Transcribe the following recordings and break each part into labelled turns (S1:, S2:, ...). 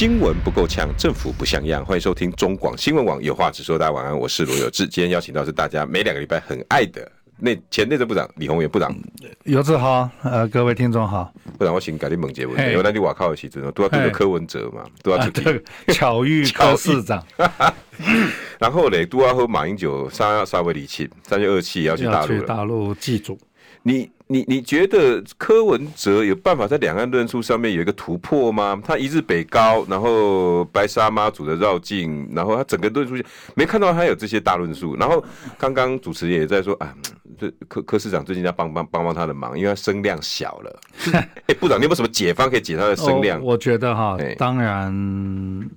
S1: 新闻不够呛，政府不像样。欢迎收听中广新闻网有话直说。大家晚安，我是罗有志。今天邀请到是大家每两个礼拜很爱的内前内政部长李鸿源部长。
S2: 有志好，呃，各位听众好。
S1: 部长，我请改天猛结问题，因为那你瓦靠的时阵都要对着柯文哲嘛，都要出去
S2: 巧遇 柯市长。
S1: 然后嘞，都要和马英九三三位离弃，三月二七要去大陆，
S2: 去大陆祭祖。
S1: 你你你觉得柯文哲有办法在两岸论述上面有一个突破吗？他一日北高，然后白沙妈祖的绕境，然后他整个论述没看到他有这些大论述。然后刚刚主持人也在说啊，这柯柯市长最近要帮帮帮帮他的忙，因为他声量小了。哎、欸，部长，你有没有什么解方可以解他的声量？
S2: 哦？我觉得哈，当然，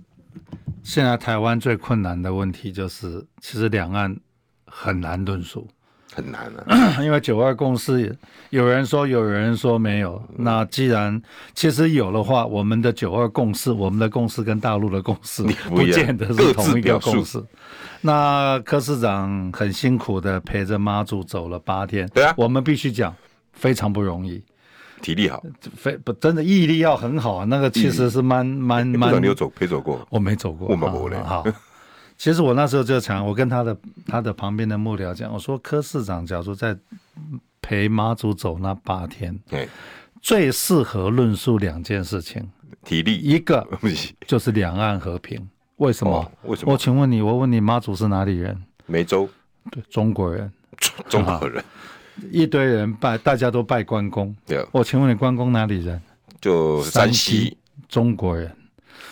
S2: 现在台湾最困难的问题就是，其实两岸很难论述。
S1: 很难啊，
S2: 因为九二共识，有人说有人说没有。那既然其实有的话，我们的九二共识，我们的共识跟大陆的共识不见得是同一个共识。那柯市长很辛苦的陪着妈祖走了八天，
S1: 对啊，
S2: 我们必须讲非常不容易，
S1: 体力好，
S2: 非不真的毅力要很好啊。那个其实是蛮蛮蛮，
S1: 你有走陪走过？
S2: 我没走过，
S1: 我没嘞。
S2: 好。其实我那时候就想，我跟他的他的旁边的幕僚讲，我说柯市长假如在陪妈祖走那八天，对，最适合论述两件事情，
S1: 体力
S2: 一个 就是两岸和平，为什么？
S1: 哦、为什么？
S2: 我请问你，我问你，妈祖是哪里人？
S1: 梅州，
S2: 对，中国人，
S1: 中国人，
S2: 一堆人拜，大家都拜关公，
S1: 对。
S2: 我请问你，关公哪里人？
S1: 就山西，
S2: 中国人，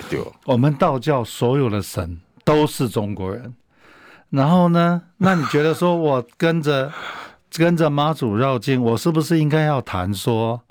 S1: 对。
S2: 我们道教所有的神。都是中国人，然后呢？那你觉得说，我跟着跟着妈祖绕境，我是不是应该要谈说，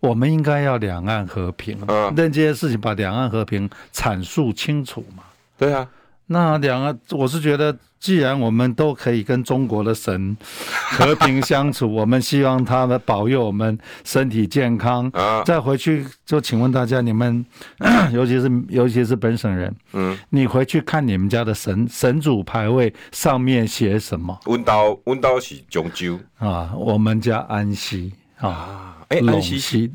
S2: 我们应该要两岸和平？嗯，那这些事情把两岸和平阐述清楚嘛？
S1: 对啊。
S2: 那两个，我是觉得，既然我们都可以跟中国的神 和平相处，我们希望他们保佑我们身体健康。啊，再回去就请问大家，你们 尤其是尤其是本省人，嗯，你回去看你们家的神神主牌位上面写什么？
S1: 温刀温刀是终究
S2: 啊，我们家安溪啊，哎，安溪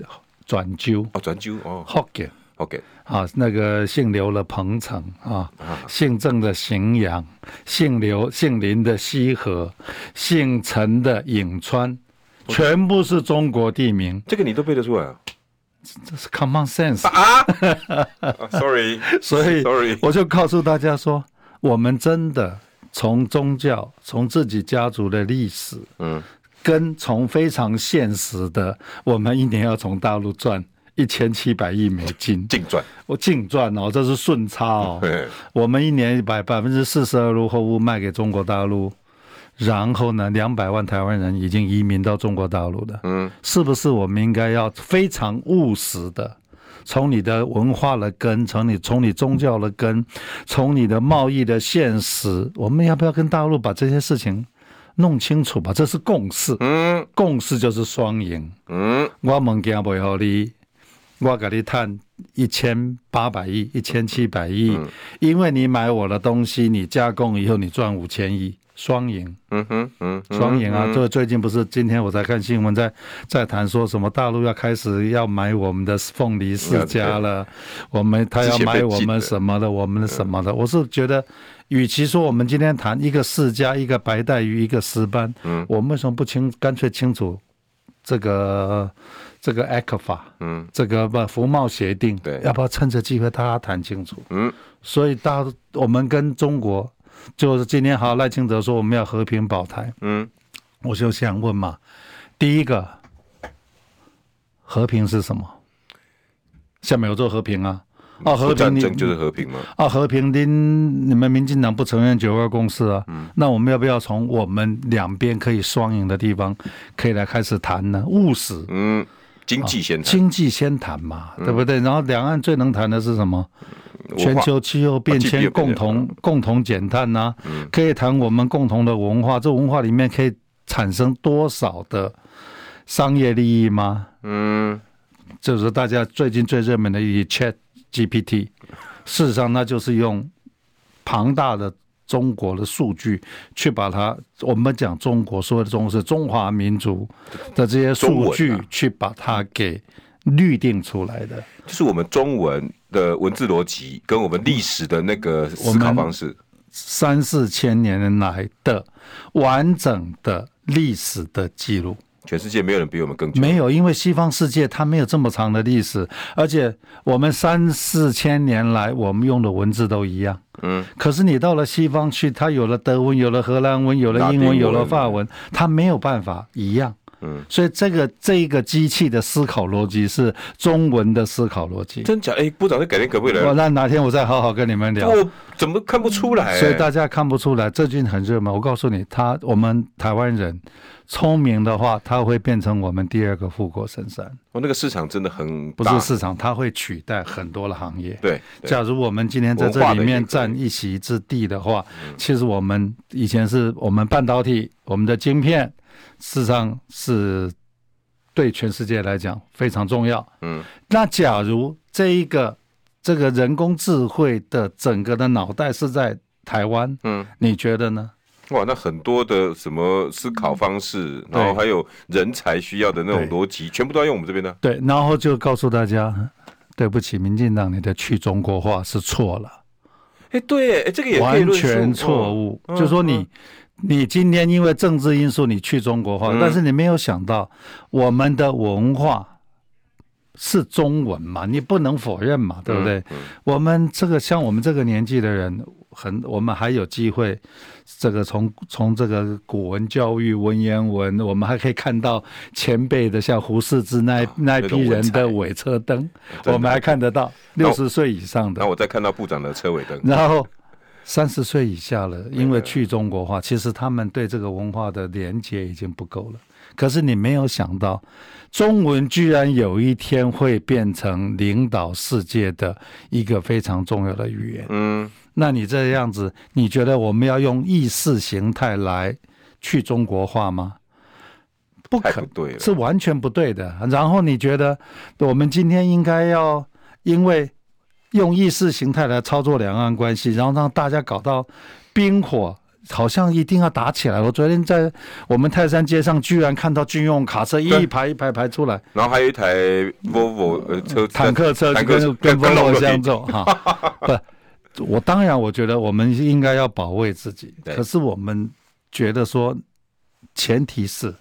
S2: 转州
S1: 哦，转州哦，
S2: 福建。
S1: OK，
S2: 啊，那个姓刘的彭城啊，姓郑的荥阳，姓刘姓林的西河，姓陈的颍川，全部是中国地名。
S1: 这个你都背得出来啊？
S2: 这是 common sense
S1: 啊？Sorry，
S2: 所以 Sorry，我就告诉大家说，我们真的从宗教，从自己家族的历史，嗯，跟从非常现实的，我们一年要从大陆赚。一千七百亿美金
S1: 净赚，
S2: 我净赚哦，这是顺差哦。我们一年百百分之四十二入货物卖给中国大陆，然后呢，两百万台湾人已经移民到中国大陆的。嗯，是不是我们应该要非常务实的，从你的文化的根，从你从你宗教的根，从你的贸易的现实，我们要不要跟大陆把这些事情弄清楚吧？这是共识。嗯，共识就是双赢。嗯，我物件不好你。我给你探一千八百亿、一千七百亿，因为你买我的东西，你加工以后你赚五千亿，双赢。嗯哼，嗯，双赢啊！这最近不是今天我在看新闻，在在谈说什么大陆要开始要买我们的凤梨世家了，我们他要买我们什么的，我们的什么的。我是觉得，与其说我们今天谈一个世家、一个白带鱼、一个石斑，嗯，我们为什么不清干脆清楚这个？这个 ECFA，嗯，这个不服贸协定，对，要不要趁着机会大家谈清楚？嗯，所以大我们跟中国就是今天好赖清德说我们要和平保台，嗯，我就想问嘛，第一个和平是什么？下面有做和平啊？哦，和平
S1: 战争就是和平吗？
S2: 啊，和平您你们民进党不承认九二共识啊？嗯，那我们要不要从我们两边可以双赢的地方可以来开始谈呢？务实，嗯。
S1: 经济先谈，
S2: 经济先谈嘛，对不对？然后两岸最能谈的是什么？全球气候变迁共同共同减碳呐，可以谈我们共同的文化，这文化里面可以产生多少的商业利益吗？嗯，就是大家最近最热门的一 Chat GPT，事实上那就是用庞大的中国的数据去把它，我们讲中国说的中国是中华民族的这些数据去把它给律定出来的，
S1: 就是我们中文。的文字逻辑跟我们历史的那个思考方式，
S2: 三四千年来的完整的历史的记录，
S1: 全世界没有人比我们更久。
S2: 没有，因为西方世界它没有这么长的历史，而且我们三四千年来我们用的文字都一样。嗯，可是你到了西方去，它有了德文，有了荷兰文，有了英文，有了法文，它没有办法一样。嗯，所以这个这一个机器的思考逻辑是中文的思考逻辑。
S1: 真假？哎，部长，你改天可不可以来？
S2: 那哪天我再好好跟你们聊。
S1: 我怎么看不出来？
S2: 所以大家看不出来，最近很热门。我告诉你，他我们台湾人聪明的话，他会变成我们第二个富国神山。
S1: 我那个市场真的很
S2: 不是市场，它会取代很多的行业。
S1: 对，
S2: 假如我们今天在这里面占一席之地的话，其实我们以前是我们半导体，我们的晶片。事实上是对全世界来讲非常重要。嗯，那假如这一个这个人工智慧的整个的脑袋是在台湾，嗯，你觉得呢？
S1: 哇，那很多的什么思考方式，然后还有人才需要的那种逻辑，全部都要用我们这边的。
S2: 对，然后就告诉大家，对不起，民进党，你的去中国化是错了。
S1: 哎，对，哎，这个也
S2: 完全错误，就说你。你今天因为政治因素你去中国化，嗯、但是你没有想到我们的文化是中文嘛？你不能否认嘛，对不对？我们这个像我们这个年纪的人，很我们还有机会，这个从从这个古文教育、文言文，我们还可以看到前辈的像胡适之那、啊、那批人的尾车灯，我们还看得到六十岁以上的。
S1: 那我再看到部长的车尾灯，
S2: 然后。三十岁以下了，因为去中国化，其实他们对这个文化的连接已经不够了。可是你没有想到，中文居然有一天会变成领导世界的一个非常重要的语言。嗯，那你这样子，你觉得我们要用意识形态来去中国化吗？不可，
S1: 不对，
S2: 是完全不对的。然后你觉得我们今天应该要因为？用意识形态来操作两岸关系，然后让大家搞到冰火，好像一定要打起来。我昨天在我们泰山街上，居然看到军用卡车一排一排排出来，
S1: 然后还有一台 Volvo 呃车
S2: 坦克车跟跟 Volvo 相撞哈。不，我当然我觉得我们应该要保卫自己，可是我们觉得说，前提是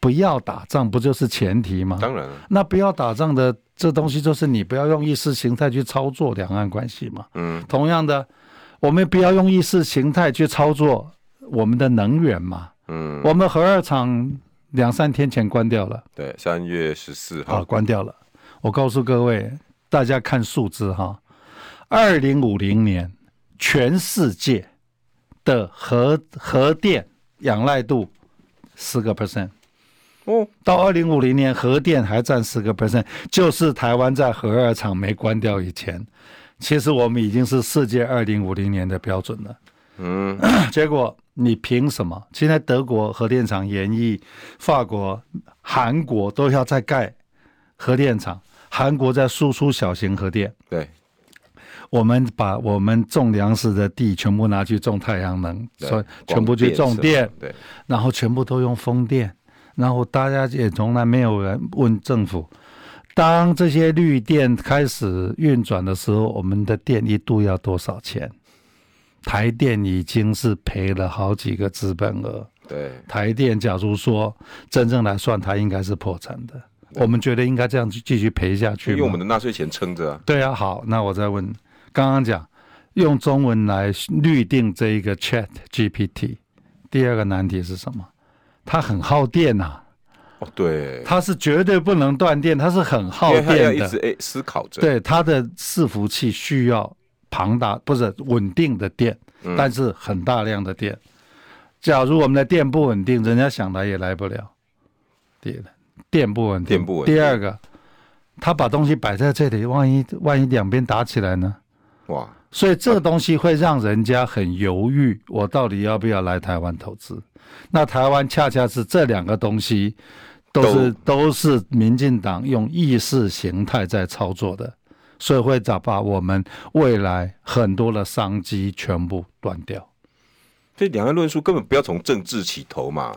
S2: 不要打仗，不就是前提吗？
S1: 当然了，
S2: 那不要打仗的。这东西就是你不要用意识形态去操作两岸关系嘛。嗯，同样的，我们不要用意识形态去操作我们的能源嘛。嗯，我们核二厂两三天前关掉了。
S1: 对，三月十四号
S2: 关掉了。我告诉各位，大家看数字哈，二零五零年全世界的核核电仰赖度十个 percent。哦，到二零五零年，核电还占十个 percent，就是台湾在核二厂没关掉以前，其实我们已经是世界二零五零年的标准了。嗯，结果你凭什么？现在德国核电厂延役，法国、韩国都要再盖核电厂，韩国在输出小型核电。
S1: 对，
S2: 我们把我们种粮食的地全部拿去种太阳能，所以全部去种电，对，然后全部都用风电。然后大家也从来没有人问政府，当这些绿电开始运转的时候，我们的电一度要多少钱？台电已经是赔了好几个资本额。
S1: 对，
S2: 台电假如说真正来算，它应该是破产的。我们觉得应该这样去继续赔下去，
S1: 用我们的纳税钱撑着啊。
S2: 对啊，好，那我再问，刚刚讲用中文来律定这一个 Chat GPT，第二个难题是什么？它很耗电呐，
S1: 哦，对，
S2: 它是绝对不能断电，它是很耗电的，
S1: 要一直诶思考着。
S2: 对，它的伺服器需要庞大，不是稳定的电，但是很大量的电。假如我们的电不稳定，人家想来也来不了。对的，电不稳定，
S1: 电不稳定。
S2: 第二个，他把东西摆在这里，万一万一两边打起来呢？
S1: 哇！
S2: 所以这个东西会让人家很犹豫，我到底要不要来台湾投资？那台湾恰恰是这两个东西都是都，是民进党用意识形态在操作的，所以会找把我们未来很多的商机全部断掉。
S1: 这两岸论述根本不要从政治起头嘛！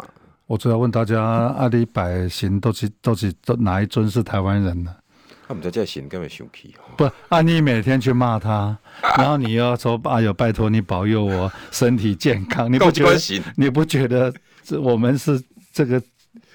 S2: 我主要问大家，阿里百姓都是都是都哪一尊是台湾人呢？
S1: 他们在这心干嘛生气？
S2: 不，啊，你每天去骂他，然后你要说，哎呦，拜托你保佑我身体健康，你不觉得？你不觉得这我们是这个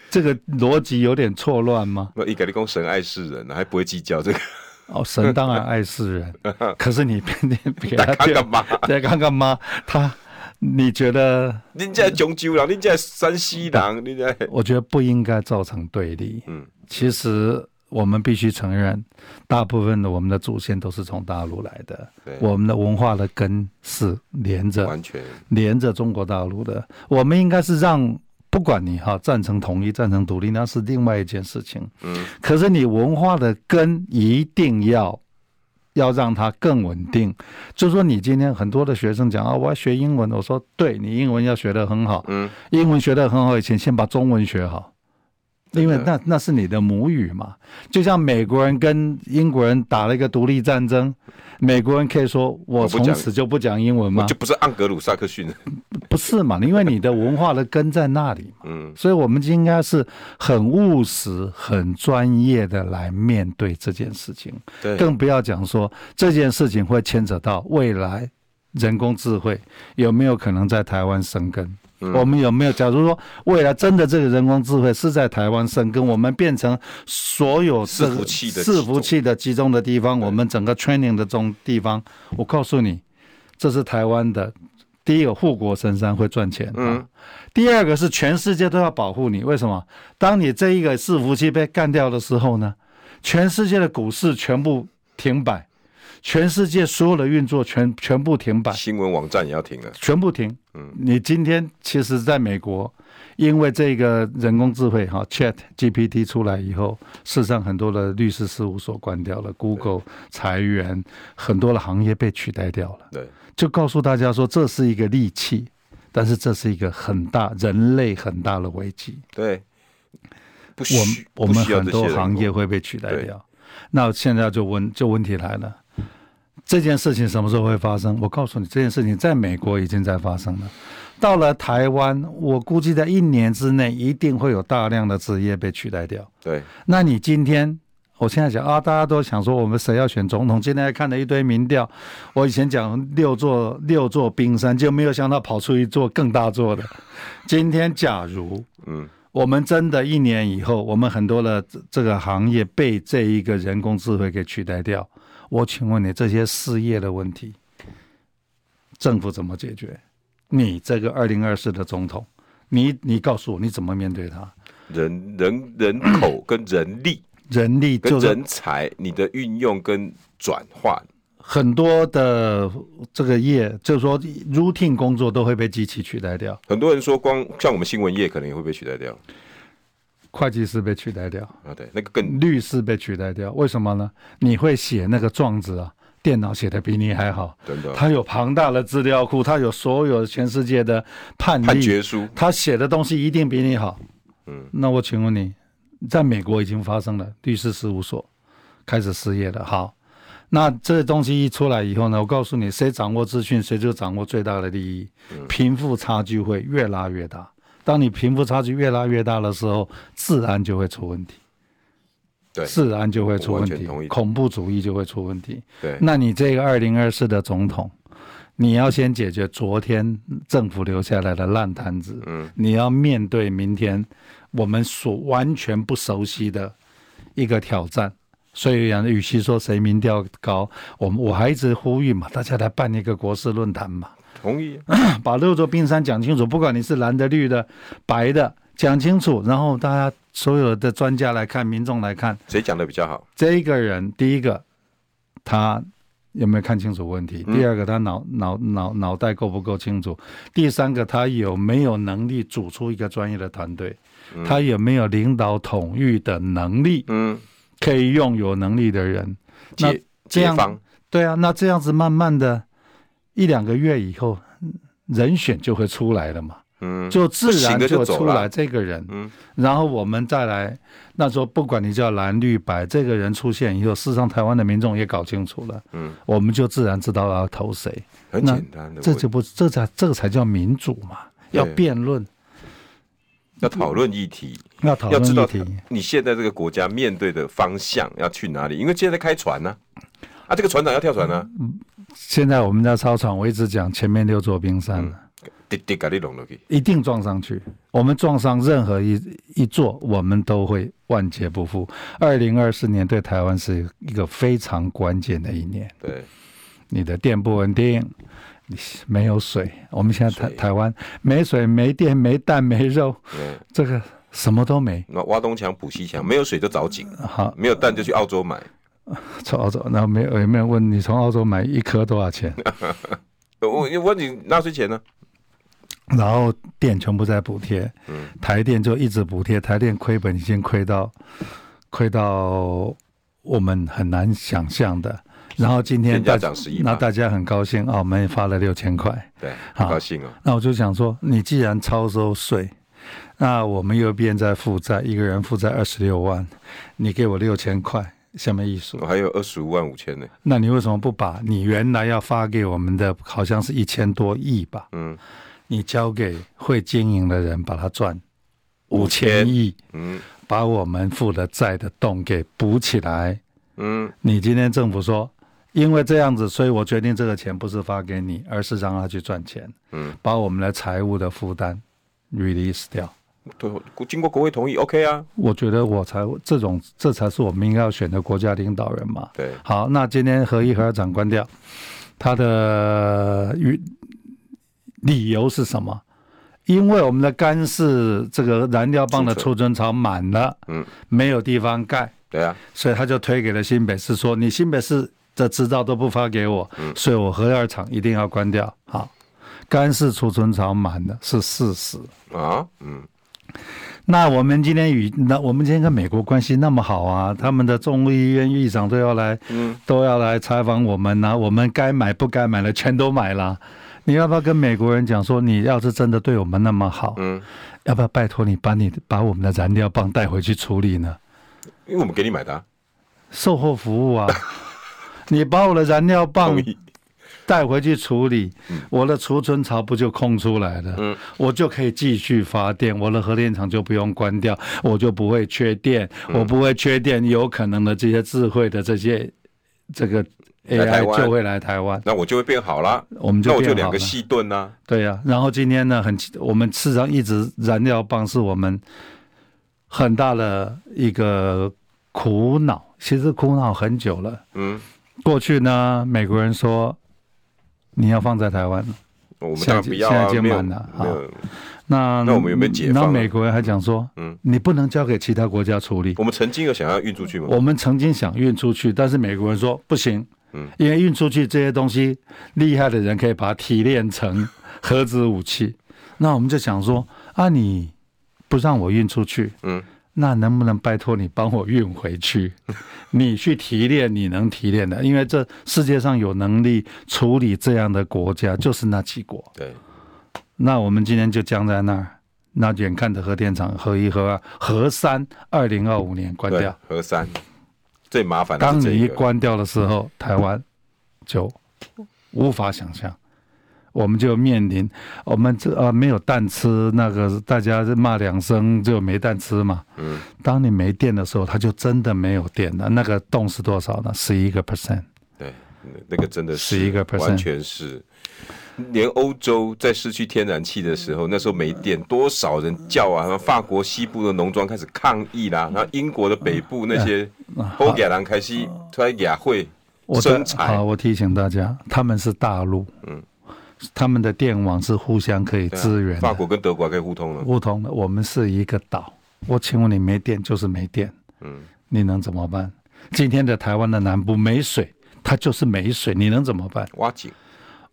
S2: 这个逻辑有点错乱吗？
S1: 我一个你讲神爱世人，还不会计较这个。
S2: 哦，神当然爱世人，可是你偏偏给他干嘛？再看干嘛？他，你觉得？
S1: 你在中州人，你在山西人，你在？
S2: 我觉得不应该造成对立。嗯，其实。我们必须承认，大部分的我们的祖先都是从大陆来的，我们的文化的根是连着，完全连着中国大陆的。我们应该是让，不管你哈赞成统一、赞成独立，那是另外一件事情。嗯，可是你文化的根一定要要让它更稳定。就说你今天很多的学生讲啊，我要学英文，我说对，你英文要学得很好，嗯，英文学得很好以前，先把中文学好。因为那那是你的母语嘛，就像美国人跟英国人打了一个独立战争，美国人可以说我从此就不讲英文吗？
S1: 就不是盎格鲁撒克逊？
S2: 不是嘛？因为你的文化的根在那里嘛。嗯，所以我们就应该是很务实、很专业的来面对这件事情。对，更不要讲说这件事情会牵扯到未来人工智慧有没有可能在台湾生根。嗯、我们有没有？假如说未来真的这个人工智慧是在台湾生根，我们变成所有伺服器的伺服器的集中的地方，我们整个 training 的这种地方，我告诉你，这是台湾的第一个护国神山会赚钱。嗯，第二个是全世界都要保护你，为什么？当你这一个伺服器被干掉的时候呢，全世界的股市全部停摆。全世界所有的运作全全部停摆，
S1: 新闻网站也要停了，
S2: 全部停。嗯，你今天其实在美国，因为这个人工智慧哈，Chat GPT 出来以后，事实上很多的律师事务所关掉了，Google 裁员，很多的行业被取代掉了。对，就告诉大家说，这是一个利器，但是这是一个很大人类很大的危机。
S1: 对，
S2: 不需我们我们很多行业会被取代掉。那现在就问就问题来了。这件事情什么时候会发生？我告诉你，这件事情在美国已经在发生了。到了台湾，我估计在一年之内一定会有大量的职业被取代掉。
S1: 对，
S2: 那你今天，我现在讲啊，大家都想说我们谁要选总统？今天还看了一堆民调。我以前讲六座六座冰山，就没有想到跑出一座更大座的。今天假如，嗯，我们真的一年以后，我们很多的这个行业被这一个人工智慧给取代掉。我请问你，这些失业的问题，政府怎么解决？你这个二零二四的总统，你你告诉我，你怎么面对他？
S1: 人人人口 跟人力，
S2: 人力
S1: 跟人才，你的运用跟转换，
S2: 很多的这个业，就是说 routine 工作都会被机器取代掉。
S1: 很多人说，光像我们新闻业，可能也会被取代掉。
S2: 会计师被取代掉
S1: 啊，对，那个更
S2: 律师被取代掉，为什么呢？你会写那个状子啊，电脑写的比你还好，真的。他有庞大的资料库，他有所有全世界的判、判决书，他写的东西一定比你好。嗯，那我请问你，在美国已经发生了，律师事务所开始失业了。好，那这东西一出来以后呢，我告诉你，谁掌握资讯，谁就掌握最大的利益，贫富差距会越拉越大。当你贫富差距越拉越大的时候，治安就会出问题。对，治安就会出问题，恐怖主义就会出问题。对，那你这个二零二四的总统，你要先解决昨天政府留下来的烂摊子。嗯，你要面对明天我们所完全不熟悉的一个挑战。所以，与其说谁民调高，我们我还一直呼吁嘛，大家来办一个国事论坛嘛。
S1: 同意，
S2: 把六座冰山讲清楚，不管你是蓝的、绿的、白的，讲清楚，然后大家所有的专家来看，民众来看，
S1: 谁讲的比较好？
S2: 这一个人，第一个，他有没有看清楚问题？第二个，他脑脑脑脑袋够不够清楚？第三个，他有没有能力组出一个专业的团队？他有没有领导统御的能力？嗯，可以用有能力的人。那这样对啊，那这样子慢慢的，一两个月以后，人选就会出来了嘛。嗯，就自然就出来这个人。嗯，然后我们再来，那时候不管你叫蓝绿白，这个人出现以后，事实上台湾的民众也搞清楚了。嗯，我们就自然知道要投谁。
S1: 很简单的，
S2: 这就不这才这个才叫民主嘛，要辩论。
S1: 要讨论议题，
S2: 要讨论议题。
S1: 你现在这个国家面对的方向要去哪里？因为现在在开船呢，啊，这个船长要跳船呢。
S2: 现在我们在操场，我一直讲前面六座冰山，一定撞上去。我们撞上任何一一座，我们都会万劫不复。二零二四年对台湾是一个非常关键的一年。
S1: 对，
S2: 你的电不稳定。没有水，我们现在台台湾没水、没电、没蛋、没肉，这个什么都没。
S1: 那挖东墙补西墙，没有水就找井，好，没有蛋就去澳洲买。
S2: 从澳洲，然后没有有没有问你从澳洲买一颗多少钱？
S1: 我问你纳税钱呢？
S2: 然后电全部在补贴，台电就一直补贴，台电亏本已经亏到亏到我们很难想象的。然后今天大那大家很高兴啊，我们也发了六千块，
S1: 对，很高兴哦。
S2: 那我就想说，你既然超收税，那我们又变在负债，一个人负债二十六万，你给我六千块，什么意思？
S1: 我还有二十五万五千呢。
S2: 那你为什么不把你原来要发给我们的，好像是一千多亿吧？嗯，你交给会经营的人，把它赚五千亿，嗯，把我们负的债的洞给补起来。嗯，你今天政府说。因为这样子，所以我决定这个钱不是发给你，而是让他去赚钱，嗯，把我们的财务的负担 release 掉。
S1: 对，经过国会同意，OK 啊。
S2: 我觉得我才这种，这才是我们应该要选的国家领导人嘛。
S1: 对。
S2: 好，那今天合一核二厂关掉，他的理由是什么？因为我们的干式这个燃料棒的储存槽满了，嗯，没有地方盖。
S1: 对啊。
S2: 所以他就推给了新北市，说你新北市。的执照都不发给我，嗯所以我核二厂一定要关掉。好，干式储存槽满的是事实啊。嗯，那我们今天与那我们今天跟美国关系那么好啊，他们的众议院议长都要来，嗯，都要来采访我们呐。我们该买不该买的全都买了。你要不要跟美国人讲说，你要是真的对我们那么好，嗯，要不要拜托你把你把我们的燃料棒带回去处理呢？
S1: 因为我们给你买的啊，
S2: 售后服务啊。你把我的燃料棒带回去处理，我的储存槽不就空出来了？嗯我就可以继续发电，我的核电厂就不用关掉，我就不会缺电，我不会缺电，有可能的这些智慧的这些这个 AI 就会来台湾，
S1: 那我就会变好了。
S2: 我们就
S1: 那我就两个细盾呢？
S2: 对呀。然后今天呢，很我们市场一直燃料棒是我们很大的一个苦恼，其实苦恼很久了。嗯。过去呢，美国人说你要放在台湾，
S1: 我们当然不要啊，没有。
S2: 那
S1: 那我们有没有解放？
S2: 那美国人还讲说，嗯，你不能交给其他国家处理。
S1: 我们曾经有想要运出去吗？
S2: 我们曾经想运出去，但是美国人说不行，嗯，因为运出去这些东西，厉害的人可以把它提炼成 核子武器。那我们就想说，啊，你不让我运出去，嗯。那能不能拜托你帮我运回去？你去提炼，你能提炼的，因为这世界上有能力处理这样的国家就是那几国。
S1: 对，
S2: 那我们今天就僵在那儿。那眼看着核电厂核一、核二、核三，二零二五年关掉。
S1: 核三最麻烦的。
S2: 当你一关掉的时候，台湾就无法想象。我们就面临，我们这呃没有蛋吃，那个大家骂两声就没蛋吃嘛。嗯。当你没电的时候，它就真的没有电了。那个洞是多少呢？十一个 percent。
S1: 对，那个真的是十一个 percent，完全是。连欧洲在失去天然气的时候，那时候没电，多少人叫啊！然后法国西部的农庄开始抗议啦，然后英国的北部那些欧亚兰开始出来亚会生产。
S2: 好，我提醒大家，他们是大陆。嗯。他们的电网是互相可以支援的，
S1: 法国跟德国可以互通了。
S2: 互通的，我们是一个岛。我请问你，没电就是没电，嗯，你能怎么办？今天的台湾的南部没水，它就是没水，你能怎么办？
S1: 挖井，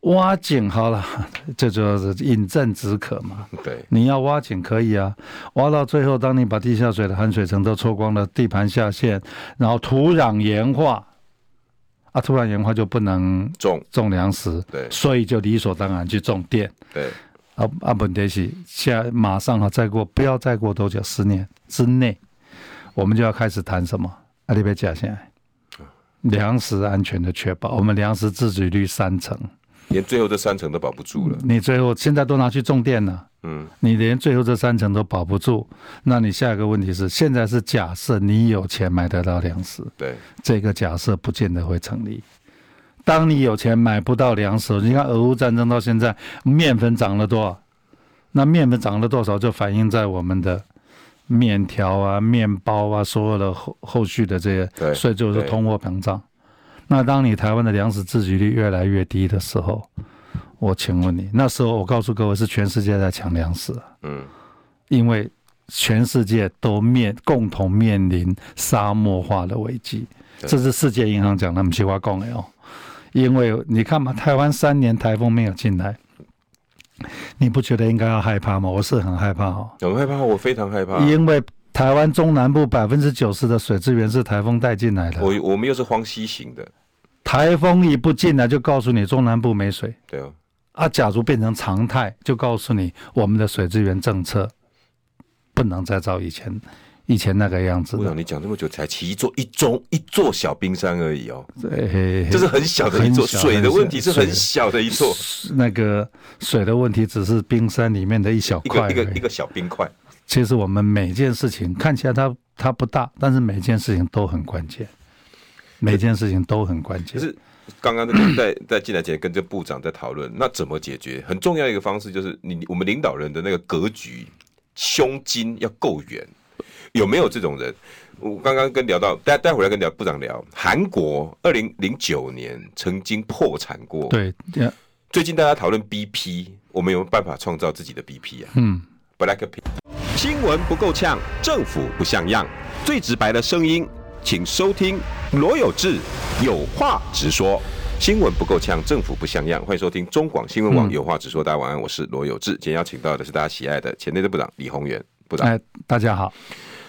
S2: 挖井好了，这就是饮鸩止渴嘛。
S1: 对，
S2: 你要挖井可以啊，挖到最后，当你把地下水的含水层都抽光了，地盘下陷，然后土壤盐化，啊，突然盐化就不能种。种粮食，
S1: 对，
S2: 所以就理所当然去种电，
S1: 对。
S2: 啊啊，本迭西现在马上哈，再过不要再过多久，十年之内，我们就要开始谈什么？阿里贝加现在粮食安全的确保，我们粮食自给率三成，
S1: 连最后这三层都保不住了。
S2: 你最后现在都拿去种电了，嗯，你连最后这三层都保不住，那你下一个问题是，现在是假设你有钱买得到粮食，
S1: 对，
S2: 这个假设不见得会成立。当你有钱买不到粮食，你看俄乌战争到现在，面粉涨了多少？那面粉涨了多少，就反映在我们的面条啊、面包啊，所有的后后续的这些，所以就是通货膨胀。那当你台湾的粮食自给率越来越低的时候，我请问你，那时候我告诉各位，是全世界在抢粮食，嗯，因为全世界都面共同面临沙漠化的危机，这是世界银行讲的，不是我讲的哦。因为你看嘛，台湾三年台风没有进来，你不觉得应该要害怕吗？我是很害怕哦，
S1: 很害怕，我非常害怕。
S2: 因为台湾中南部百分之九十的水资源是台风带进来的，
S1: 我我们又是荒溪型的，
S2: 台风一不进来就告诉你中南部没水。
S1: 对哦，
S2: 啊，假如变成常态，就告诉你我们的水资源政策不能再照以前。以前那个样子，
S1: 部长，你讲这么久才起一座一中一座小冰山而已哦，
S2: 对，
S1: 这是很小的一座，水的问题是很小的一座，
S2: 那个水的问题只是冰山里面的一小块，
S1: 一个一个小冰块。
S2: 其实我们每件事情看起来它它不大，但是每件事情都很关键，每件事情都很关键。
S1: 是刚刚在在进来前跟这部长在讨论，那怎么解决？很重要一个方式就是你我们领导人的那个格局胸襟要够远。有没有这种人？我刚刚跟聊到，待待会儿来跟聊部长聊。韩国二零零九年曾经破产过。
S2: 对，
S1: 最近大家讨论 BP，我们有没有办法创造自己的 BP 啊？嗯，Blackpink。新闻不够呛，政府不像样，最直白的声音，请收听罗有志有话直说。新闻不够呛，政府不像样，欢迎收听中广新闻网有话直说。大家晚安，我是罗有志。今天邀请到的是大家喜爱的前内政部长李鸿源部长。
S2: 哎，大家好。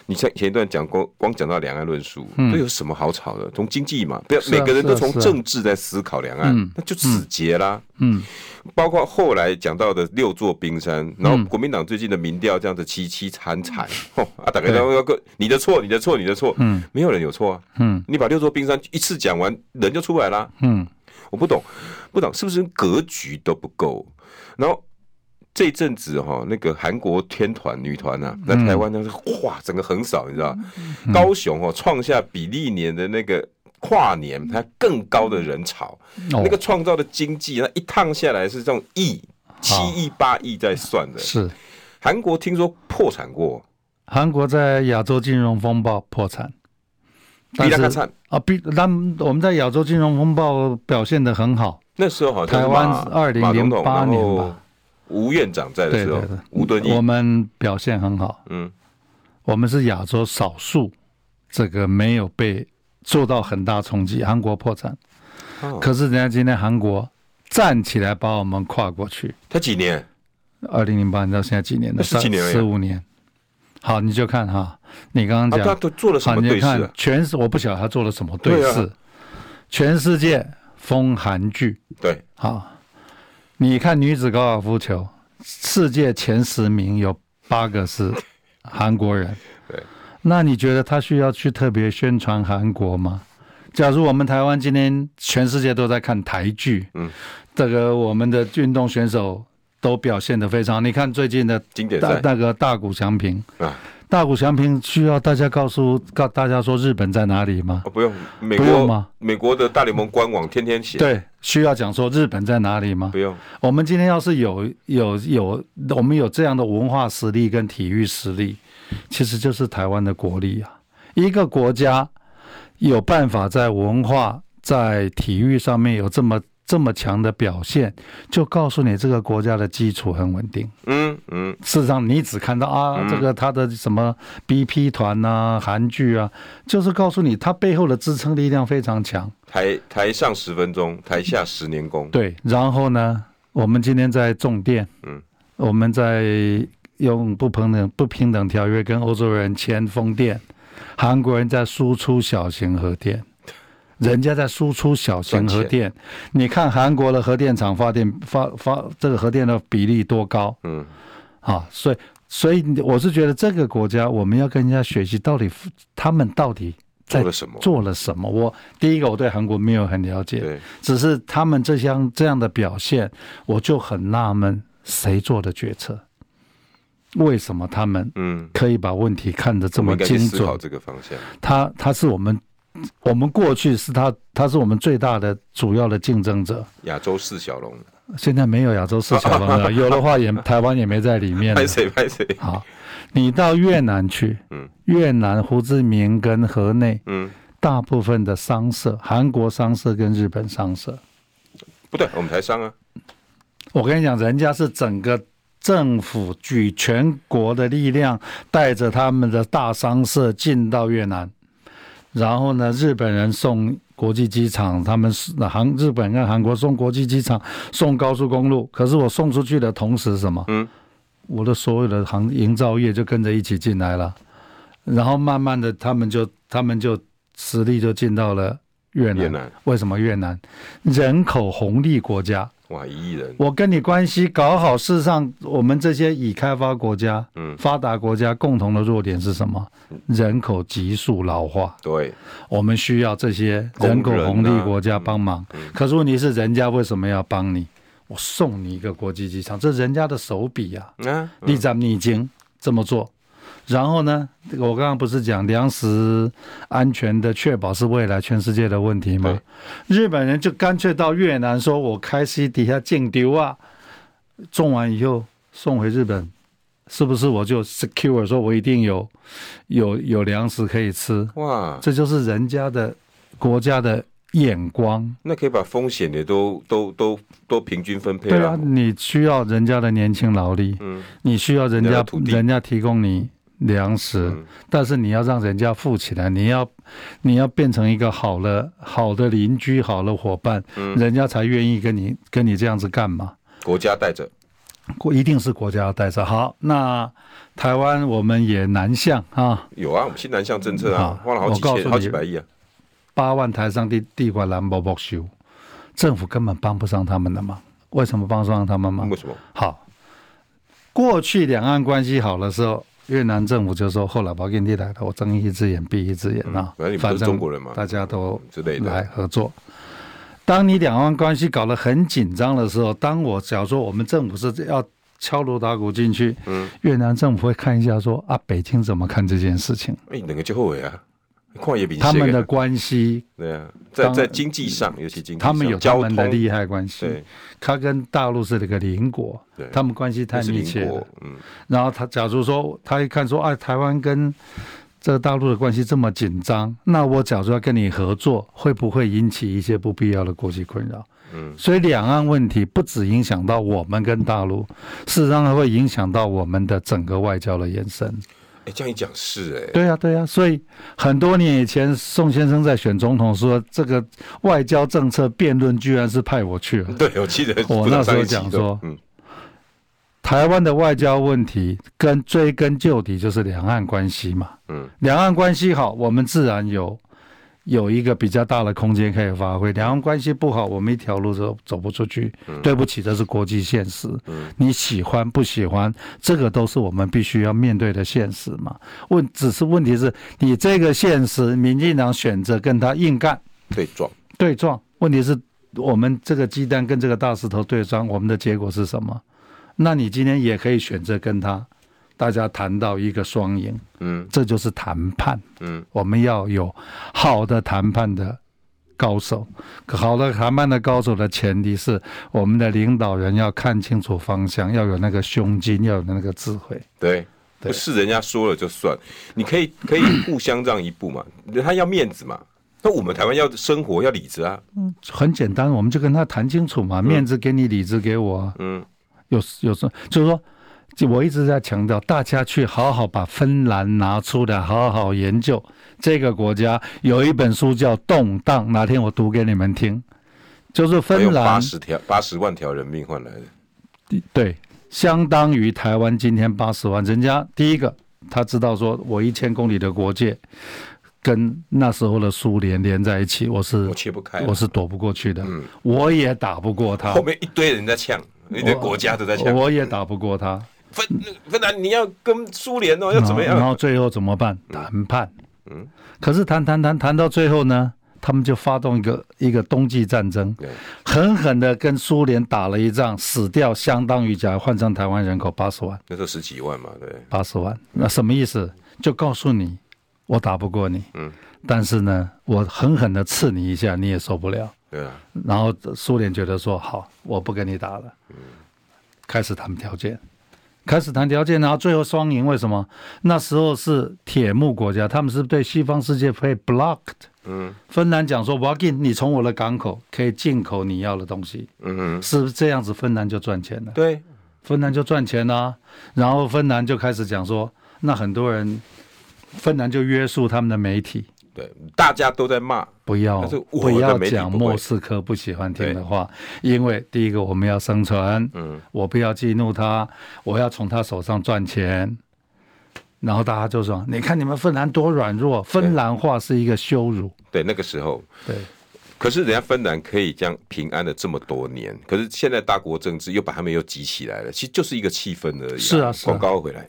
S1: 你前前一段讲光光讲到两岸论述，这有什么好吵的？从经济嘛，不要每个人都从政治在思考两岸，那就死结啦。嗯，包括后来讲到的六座冰山，然后国民党最近的民调这样子凄凄惨惨，啊，大概都要个你的错，你的错，你的错，嗯，没有人有错啊，嗯，你把六座冰山一次讲完，人就出来啦。嗯，我不懂，不懂是不是格局都不够，然后。这一阵子哈，那个韩国天团女团呐，那台湾呢，哇，整个横扫，你知道？高雄哦，创下比历年的那个跨年它更高的人潮，那个创造的经济，那一趟下来是这种亿、七亿、八亿在算的。是，韩国听说破产过，
S2: 韩国在亚洲金融风暴破产，
S1: 比他惨。
S2: 啊！比但我们在亚洲金融风暴表现的很好，
S1: 那时候好像
S2: 台湾二零零八年吧。
S1: 吴院长在的时候，吴敦义，
S2: 我们表现很好。嗯，我们是亚洲少数，这个没有被受到很大冲击。韩国破产，可是人家今天韩国站起来把我们跨过去。
S1: 他几年？
S2: 二零零八年到现在几年了？
S1: 十几年，
S2: 十五年。好，你就看哈，你刚刚讲
S1: 他都做了什么对事？
S2: 全是我不晓得他做了什么对事。全世界封韩剧，
S1: 对，
S2: 好。你看女子高尔夫球，世界前十名有八个是韩国人。对，那你觉得他需要去特别宣传韩国吗？假如我们台湾今天全世界都在看台剧，嗯，这个我们的运动选手都表现的非常好。你看最近的经典大那个大谷翔平啊。大谷翔平需要大家告诉告大家说日本在哪里吗？
S1: 哦，不用，美国用吗？美国的大联盟官网天天写。
S2: 对，需要讲说日本在哪里吗？
S1: 不用。
S2: 我们今天要是有有有，我们有这样的文化实力跟体育实力，其实就是台湾的国力啊。一个国家有办法在文化在体育上面有这么这么强的表现，就告诉你这个国家的基础很稳定。
S1: 嗯嗯，
S2: 事实上你只看到啊，嗯、这个他的什么 BP 团啊、韩剧啊，就是告诉你他背后的支撑力量非常强。
S1: 台台上十分钟，台下十年功。
S2: 对，然后呢，我们今天在重电，嗯，我们在用不平等不平等条约跟欧洲人签风电，韩国人在输出小型核电。人家在输出小型核电，你看韩国的核电厂发电发发这个核电的比例多高？嗯，啊，所以所以我是觉得这个国家我们要跟人家学习，到底他们到底在
S1: 做了什么？
S2: 做了什么？我第一个我对韩国没有很了解，只是他们这项这样的表现，我就很纳闷，谁做的决策？为什么他们嗯可以把问题看得这么精准？
S1: 这个方向，
S2: 他他是我们。我们过去是他，他是我们最大的主要的竞争者。
S1: 亚洲四小龙，
S2: 现在没有亚洲四小龙了，有的话也台湾也没在里面。
S1: 拍谁拍谁？
S2: 好，你到越南去，嗯，越南胡志明跟河内，嗯，大部分的商社，韩国商社跟日本商社，
S1: 不对，我们台商啊。
S2: 我跟你讲，人家是整个政府举全国的力量，带着他们的大商社进到越南。然后呢，日本人送国际机场，他们是韩日本跟韩国送国际机场，送高速公路。可是我送出去的同时，什么？嗯，我的所有的航营造业就跟着一起进来了。然后慢慢的，他们就他们就实力就进到了越南。越南为什么越南？人口红利国家。
S1: 哇，一亿人！
S2: 我跟你关系搞好，事实上，我们这些已开发国家、嗯，发达国家共同的弱点是什么？人口急速老化。
S1: 对，
S2: 我们需要这些人口红利国家帮忙。可是问题是，人家为什么要帮你？我送你一个国际机场，这是人家的手笔呀。嗯，你怎么你已经这么做？然后呢，我刚刚不是讲粮食安全的确保是未来全世界的问题吗？日本人就干脆到越南说：“我开西底下进丢啊，种完以后送回日本，是不是我就 secure 说我一定有有有粮食可以吃？”哇，这就是人家的国家的眼光。
S1: 那可以把风险也都都都都平均分配。
S2: 对啊，你需要人家的年轻劳力，嗯，你需要人家人家提供你。粮食，但是你要让人家富起来，你要你要变成一个好的好的邻居，好的伙伴，人家才愿意跟你跟你这样子干嘛？
S1: 国家带着，
S2: 国一定是国家要带着。好，那台湾我们也南向啊，
S1: 有啊，我们新南向政策啊，花了好几千好几百亿啊，
S2: 八万台上地地块蓝宝宝修，政府根本帮不上他们的忙，为什么帮不上他们忙？
S1: 为什么？
S2: 好，过去两岸关系好的时候。越南政府就说：“后来把给你来的，我睁一只眼闭一只眼啊！反正大家都之类的来合作。当你两岸关系搞得很紧张的时候，当我假如说我们政府是要敲锣打鼓进去，越南政府会看一下说啊，北京怎么看这件事情？
S1: 哎，哪个就后悔啊？”
S2: 他们的关系，
S1: 对啊，在在经济上，尤其经济，
S2: 他们有他们的利害关系。对，他跟大陆是那个邻国，对，他们关系太密切了。嗯，然后他假如说他一看说，哎，台湾跟这个大陆的关系这么紧张，那我假如要跟你合作，会不会引起一些不必要的国际困扰？嗯，所以两岸问题不只影响到我们跟大陆，事实上还会影响到我们的整个外交的延伸。
S1: 哎，这样一讲是哎，
S2: 对呀对呀，所以很多年以前，宋先生在选总统说，这个外交政策辩论居然是派我去了。
S1: 对，我记得
S2: 我那时候讲说，嗯，台湾的外交问题跟追根究底就是两岸关系嘛，嗯，两岸关系好，我们自然有。有一个比较大的空间可以发挥。两岸关系不好，我们一条路走走不出去。对不起，这是国际现实。你喜欢不喜欢，这个都是我们必须要面对的现实嘛。问，只是问题是你这个现实，民进党选择跟他硬干，
S1: 对撞，
S2: 对撞。问题是我们这个鸡蛋跟这个大石头对撞，我们的结果是什么？那你今天也可以选择跟他。大家谈到一个双赢，嗯，这就是谈判，嗯，我们要有好的谈判的高手，好的谈判的高手的前提是我们的领导人要看清楚方向，要有那个胸襟，要有那个智慧。
S1: 对，不是人家说了就算，你可以可以互相让一步嘛，他要面子嘛，那我们台湾要生活要理智啊。
S2: 嗯，很简单，我们就跟他谈清楚嘛，面子给你，理智给我。嗯，有有时候就是说，就我一直在强调，大家去好好把芬兰拿出来，好好研究这个国家。有一本书叫《动荡》，哪天我读给你们听。就是芬兰
S1: 八十条八十万条人命换来的，
S2: 对，相当于台湾今天八十万。人家第一个他知道说，我一千公里的国界跟那时候的苏联连在一起，我是
S1: 我切不开，
S2: 我是躲不过去的。嗯，我也打不过他。
S1: 后面一堆人在呛，你的国家都在呛，
S2: 我也打不过他。
S1: 芬芬兰，你要跟苏联哦，要怎么样？
S2: 然后最后怎么办？谈判。嗯，可是谈谈谈谈到最后呢？他们就发动一个一个冬季战争，狠狠的跟苏联打了一仗，死掉相当于假换成台湾人口八十万，
S1: 那时候十几万嘛，对，
S2: 八十万，那什么意思？就告诉你，我打不过你，嗯，但是呢，我狠狠的刺你一下，你也受不了，对啊。然后苏联觉得说好，我不跟你打了，嗯，开始谈条件。开始谈条件，然后最后双赢。为什么？那时候是铁幕国家，他们是对西方世界被 blocked。嗯，芬兰讲说，我要进，你从我的港口可以进口你要的东西。嗯哼，是不是这样子？芬兰就赚钱了。
S1: 对，
S2: 芬兰就赚钱了。然后芬兰就开始讲说，那很多人，芬兰就约束他们的媒体。
S1: 对，大家都在骂，
S2: 不要不要讲莫斯科不喜欢听的话，因为第一个我们要生存，嗯，我不要激怒他，我要从他手上赚钱，然后大家就说，你看你们芬兰多软弱，芬兰话是一个羞辱。
S1: 对，那个时候，
S2: 对，
S1: 可是人家芬兰可以这样平安了这么多年，可是现在大国政治又把他们又集起来了，其实就是一个气氛而已。
S2: 是啊，是啊，
S1: 广告回来，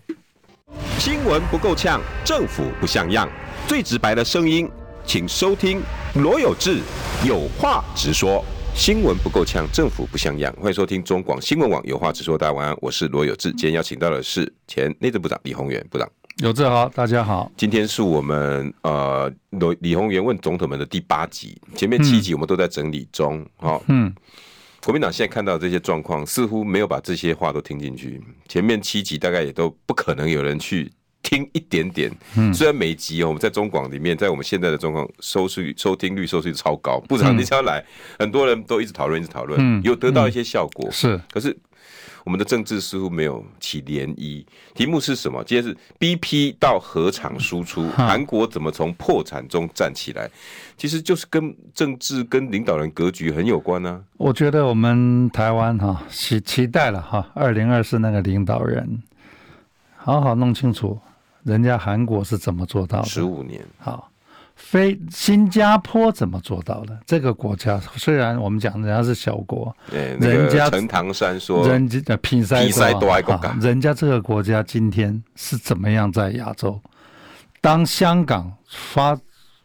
S1: 新闻不够呛，政府不像样。最直白的声音，请收听罗有志有话直说。新闻不够呛，政府不像样。欢迎收听中广新闻网有话直说。大家晚安，我是罗有志。今天邀请到的是前内政部长李鸿源部长。
S2: 有志好，大家好。
S1: 今天是我们呃李李鸿源问总统们的第八集，前面七集我们都在整理中。好、嗯，嗯，国民党现在看到这些状况，似乎没有把这些话都听进去。前面七集大概也都不可能有人去。听一点点，虽然每集我们在中广里面，在我们现在的状况收视率、收听率、收视率超高。部长，你只要来，很多人都一直讨论，一直讨论，有得到一些效果。
S2: 是，
S1: 可是我们的政治似乎没有起涟漪。题目是什么？今天是 BP 到核厂输出，韩国怎么从破产中站起来？其实就是跟政治、跟领导人格局很有关呢。
S2: 我觉得我们台湾哈期期待了哈，二零二四那个领导人，好好弄清楚。人家韩国是怎么做到的？
S1: 十五年。
S2: 好，非新加坡怎么做到的？这个国家虽然我们讲人家是小国，
S1: 对，人家陈唐山说，
S2: 人家的比赛多爱国，人家这个国家今天是怎么样在亚洲？当香港发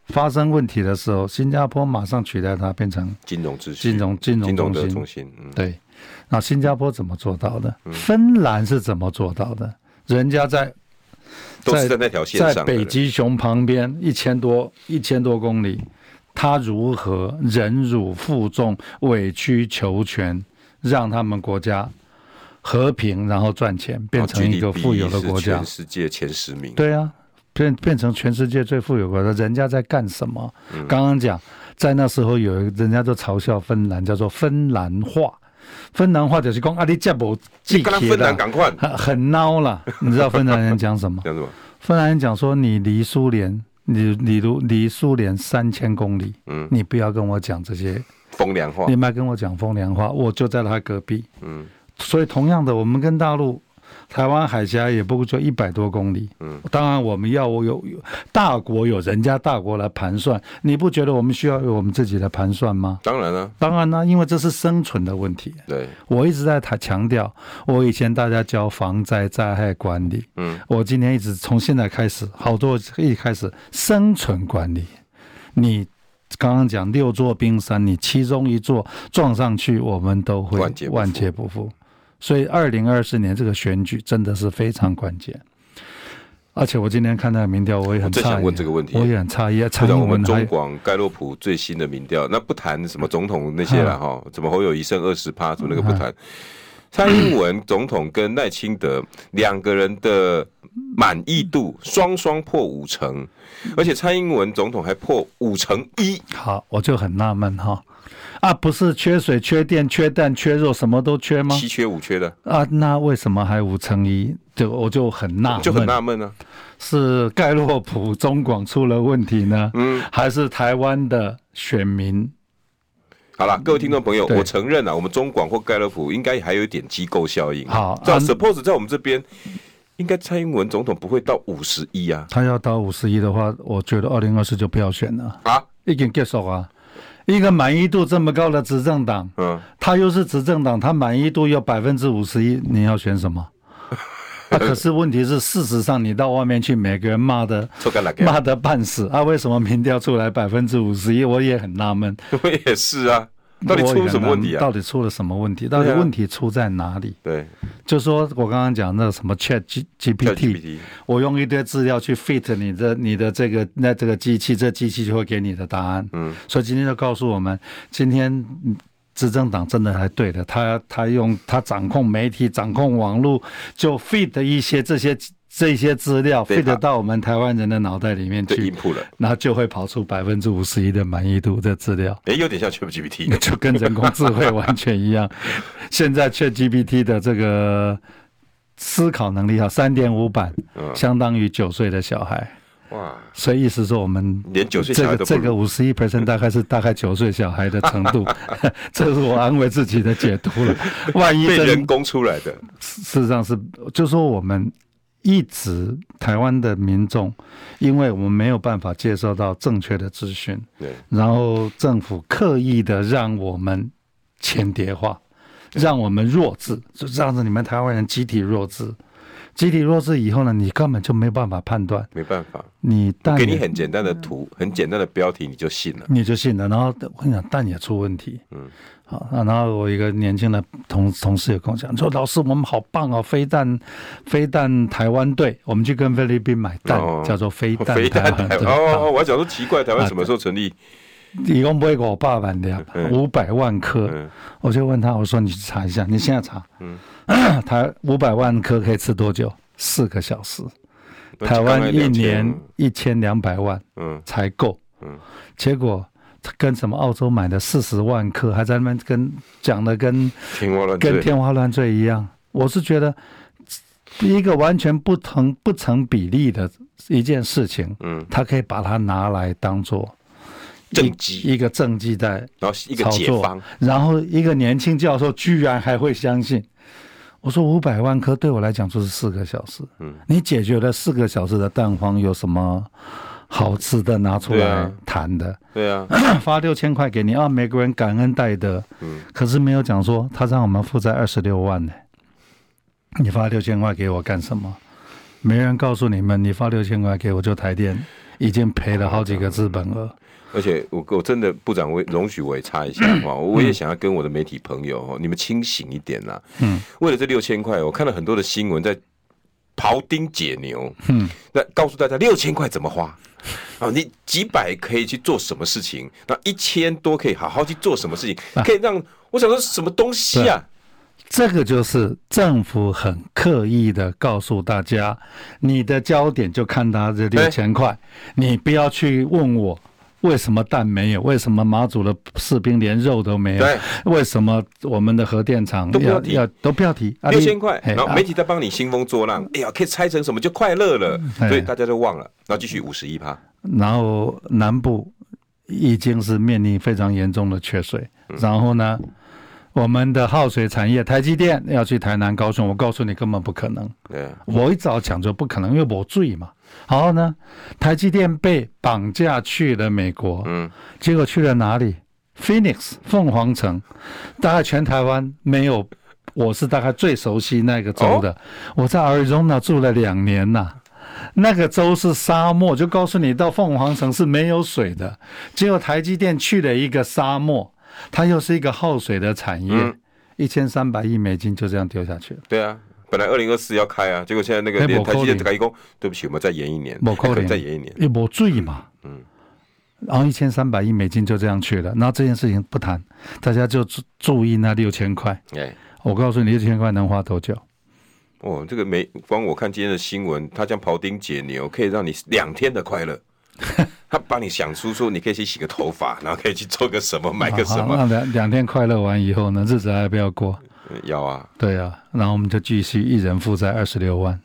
S2: 发生问题的时候，新加坡马上取代它，变成
S1: 金融中
S2: 心、金融金融中心。
S1: 中心嗯、
S2: 对，那新加坡怎么做到的？芬兰是怎么做到的？人家在。
S1: 都是在那条线上，
S2: 在北极熊旁边一千多一千多公里，他如何忍辱负重、委曲求全，让他们国家和平，然后赚钱，变成一个富有的国家？
S1: 全世界前十名。
S2: 对啊，变变成全世界最富有国家，人家在干什么？刚刚讲，在那时候有人家都嘲笑芬兰，叫做芬兰话。芬兰话就是讲啊，你接无记起啦，很很孬了。你知道芬兰人讲什么？
S1: 讲什么？
S2: 芬兰人讲说，你离苏联，你你如离苏联三千公里，嗯，你不要跟我讲这些
S1: 风凉话，
S2: 你别跟我讲风凉话，我就在他隔壁，嗯，所以同样的，我们跟大陆。台湾海峡也不过就一百多公里，嗯，当然我们要有有大国有人家大国来盘算，你不觉得我们需要有我们自己的盘算吗？
S1: 当然了，
S2: 当然了，因为这是生存的问题。
S1: 对，
S2: 我一直在谈强调，我以前大家教防灾灾害管理，嗯，我今天一直从现在开始，好多一开始生存管理，你刚刚讲六座冰山，你其中一座撞上去，我们都会万劫不复。所以，二零二四年这个选举真的是非常关键。而且，我今天看那个民调，我也很诧异。
S1: 想问这个问题，
S2: 我也很诧异。
S1: 不然我们中广盖洛普最新的民调，那不谈什么总统那些了 哈，怎么侯友宜胜二十趴，什么那个不谈？蔡英文总统跟赖清德两个人的满意度双双破五成，而且蔡英文总统还破五成一。
S2: 好，我就很纳闷哈，啊，不是缺水、缺电、缺蛋、缺肉，什么都缺吗？
S1: 七缺五缺的
S2: 啊，那为什么还五乘一？就我就很纳闷，
S1: 就很纳闷呢。
S2: 是盖洛普中广出了问题呢？嗯，还是台湾的选民？
S1: 好了，各位听众朋友，我承认啊，我们中广或盖洛普应该还有一点机构效应。好，这样 suppose 在我们这边，应该蔡英文总统不会到五十一啊。
S2: 他要到五十一的话，我觉得二零二四就不要选了啊，已经结束啊。一个满意度这么高的执政党，嗯，他又是执政党，他满意度有百分之五十一，你要选什么？啊，可是问题是，事实上你到外面去，每个人骂的骂的半死啊，为什么民调出来百分之五十一？我也很纳闷。
S1: 我也是啊。到底出了什么问题啊？
S2: 到底出了什么问题？到底问题出在哪里？
S1: 对，
S2: 就说我刚刚讲那个什么 Chat G GPT，我用一堆资料去 fit 你的你的这个那这个机器，这机器就会给你的答案。嗯，所以今天就告诉我们，今天执政党真的还对的，他他用他掌控媒体、掌控网络，就 fit 一些这些。这些资料飞得到我们台湾人的脑袋里面去，了然后就会跑出百分之五十一的满意度的资料。
S1: 哎，有点像 ChatGPT，
S2: 就跟人工智慧完全一样。现在 ChatGPT 的这个思考能力啊，三点五版，相当于九岁的小孩。哇！所以意思说，我们
S1: 连九岁
S2: 这个这个五十一 percent 大概是 大概九岁小孩的程度，这是我安慰自己的解读了。万一
S1: 被人工出来的，
S2: 事实上是就说我们。一直台湾的民众，因为我们没有办法接受到正确的资讯，对，然后政府刻意的让我们前叠化，让我们弱智，就这样子，你们台湾人集体弱智，集体弱智以后呢，你根本就没办法判断，
S1: 没办法，
S2: 你但
S1: 给你很简单的图，很简单的标题，你就信了，
S2: 你就信了，然后我跟你讲，蛋也出问题，嗯。啊，然后我一个年轻的同同事也跟我讲，说老师我们好棒哦，飞弹，飞弹台湾队，我们去跟菲律宾买弹，哦、叫做飞弹台湾队。
S1: 哦，我还想说奇怪，台湾什么时候成立？
S2: 一共不会给我八万两，五百万颗。嗯、我就问他，我说你去查一下，你现在查，嗯，台五百万颗可以吃多久？四个小时。台湾一年一千两百万，嗯，才够，嗯，结果。跟什么澳洲买的四十万颗，还在那边跟讲的跟跟天花乱坠一样。我是觉得一个完全不成不成比例的一件事情，嗯，他可以把它拿来当做
S1: 政绩，
S2: 一个政绩在，
S1: 然后一个解方，
S2: 然后一个年轻教授居然还会相信。我说五百万颗对我来讲就是四个小时，嗯，你解决了四个小时的蛋黄有什么？好吃的拿出来谈的，
S1: 对啊，
S2: 发六千块给你啊，每个人感恩戴德，嗯，可是没有讲说他让我们负债二十六万呢，你发六千块给我干什么？没人告诉你们，你发六千块给我，就台电已经赔了好几个资本额。
S1: 而且我我真的部长，我容许我也插一下话，我也想要跟我的媒体朋友哦，你们清醒一点啦，嗯，为了这六千块，我看了很多的新闻在庖丁解牛，嗯，那告诉大家六千块怎么花。啊，你几百可以去做什么事情？那一千多可以好好去做什么事情？可以让我想说什么东西啊？
S2: 这个就是政府很刻意的告诉大家，你的焦点就看他这六千块，你不要去问我为什么蛋没有，为什么马祖的士兵连肉都没有，为什么我们的核电厂
S1: 都不要提，
S2: 都不要提？
S1: 六千块，然后媒体在帮你兴风作浪，哎呀，可以拆成什么就快乐了，所以大家都忘了，然后继续五十一趴。
S2: 然后南部已经是面临非常严重的缺水，然后呢，我们的耗水产业台积电要去台南、高雄，我告诉你根本不可能。对，我一早讲就不可能，因为我醉嘛。然后呢，台积电被绑架去了美国，嗯，结果去了哪里？Phoenix 凤凰城，大概全台湾没有，我是大概最熟悉那个州的。我在 Arizona 住了两年呐。那个州是沙漠，就告诉你到凤凰城是没有水的。结果台积电去了一个沙漠，它又是一个耗水的产业，一千三百亿美金就这样丢下去了。
S1: 对啊，本来二零二四要开啊，结果现在那个连台积电开工，对不起，我们再延一年，再延一年，
S2: 也没注意嘛。嗯，然后一千三百亿美金就这样去了，然后这件事情不谈，大家就注注意那六千块。我告诉你，六千块能花多久？
S1: 哦，这个没光我看今天的新闻，他将庖丁解牛，可以让你两天的快乐。他帮你想出说，你可以去洗个头发，然后可以去做个什么，买个什么。
S2: 那两两天快乐完以后呢，日子还要不要过？
S1: 要啊。
S2: 对啊，然后我们就继续一人负债二十六万，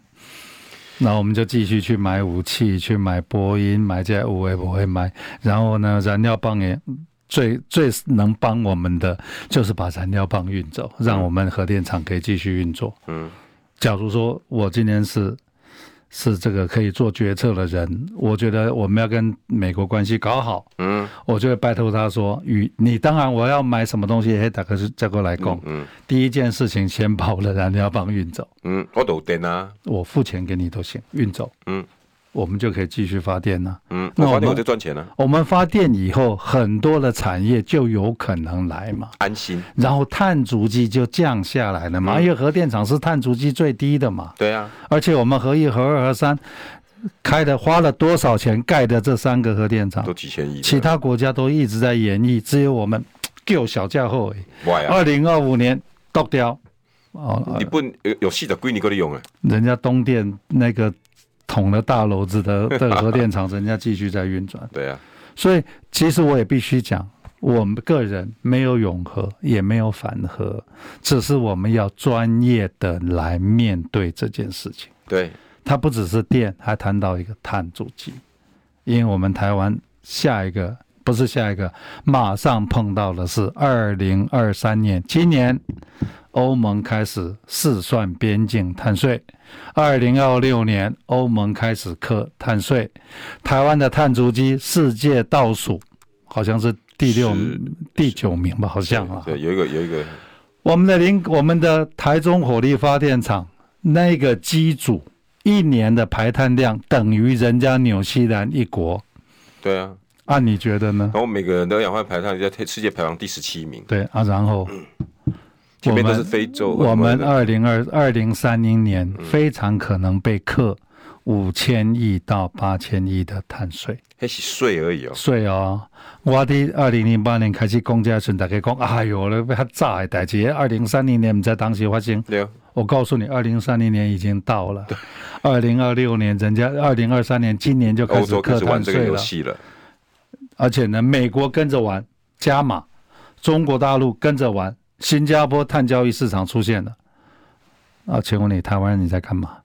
S2: 然后我们就继续去买武器，去买波音，买这些我也不会买。然后呢，燃料棒也最最能帮我们的，就是把燃料棒运走，让我们核电厂可以继续运作。嗯。假如说我今天是是这个可以做决策的人，我觉得我们要跟美国关系搞好，嗯，我就会拜托他说，与你当然我要买什么东西，嘿，大哥是再过来供，嗯，第一件事情先把我的燃料棒运走，
S1: 嗯，我都电啊，
S2: 我付钱给你都行，运走，嗯。我们就可以继续发电了。
S1: 嗯，那发电我就赚钱了。
S2: 我们发电以后，很多的产业就有可能来嘛，
S1: 安心。
S2: 然后碳足迹就降下来了嘛，因为核电厂是碳足迹最低的嘛。
S1: 对啊。
S2: 而且我们核一、核二、核三开的花了多少钱盖的这三个核电厂？
S1: 都几千亿。
S2: 其他国家都一直在演绎，只有我们 够小家伙。二零二五年倒掉。
S1: 哦，你不有有戏的归你过来用啊？
S2: 人家东电那个。捅了大篓子的的 核电厂，人家继续在运转。
S1: 对啊，
S2: 所以其实我也必须讲，我们个人没有永和，也没有反核，只是我们要专业的来面对这件事情。
S1: 对，
S2: 它不只是电，还谈到一个碳足迹，因为我们台湾下一个不是下一个，马上碰到的是二零二三年，今年。欧盟开始试算边境碳税，二零二六年欧盟开始课碳税，台湾的碳足迹世界倒数，好像是第六、第九名吧，好像啊。
S1: 对，有一个有一个，
S2: 我们的林，我们的台中火力发电厂那个机组一年的排碳量等于人家纽西兰一国。
S1: 对啊，
S2: 啊，你觉得呢？
S1: 然后每个人的二氧化碳排放在世界排行第十七名。
S2: 对啊，然后。嗯
S1: 我们都是非洲。
S2: 我们二零二二零三零年非常可能被克五千亿到八千亿的碳税。
S1: 还是税而已哦。
S2: 税哦，我的二零零八年开始公家存大家讲，哎呦，那被他炸的代志。二零三零年在当时发生。
S1: 对。
S2: 我告诉你，二零三零年已经到了。二零二六年，人家二零二三年今年就开始课碳税了。而且呢，美国跟着玩，加码，中国大陆跟着玩。新加坡碳交易市场出现了，啊，请问你台湾人你在干嘛？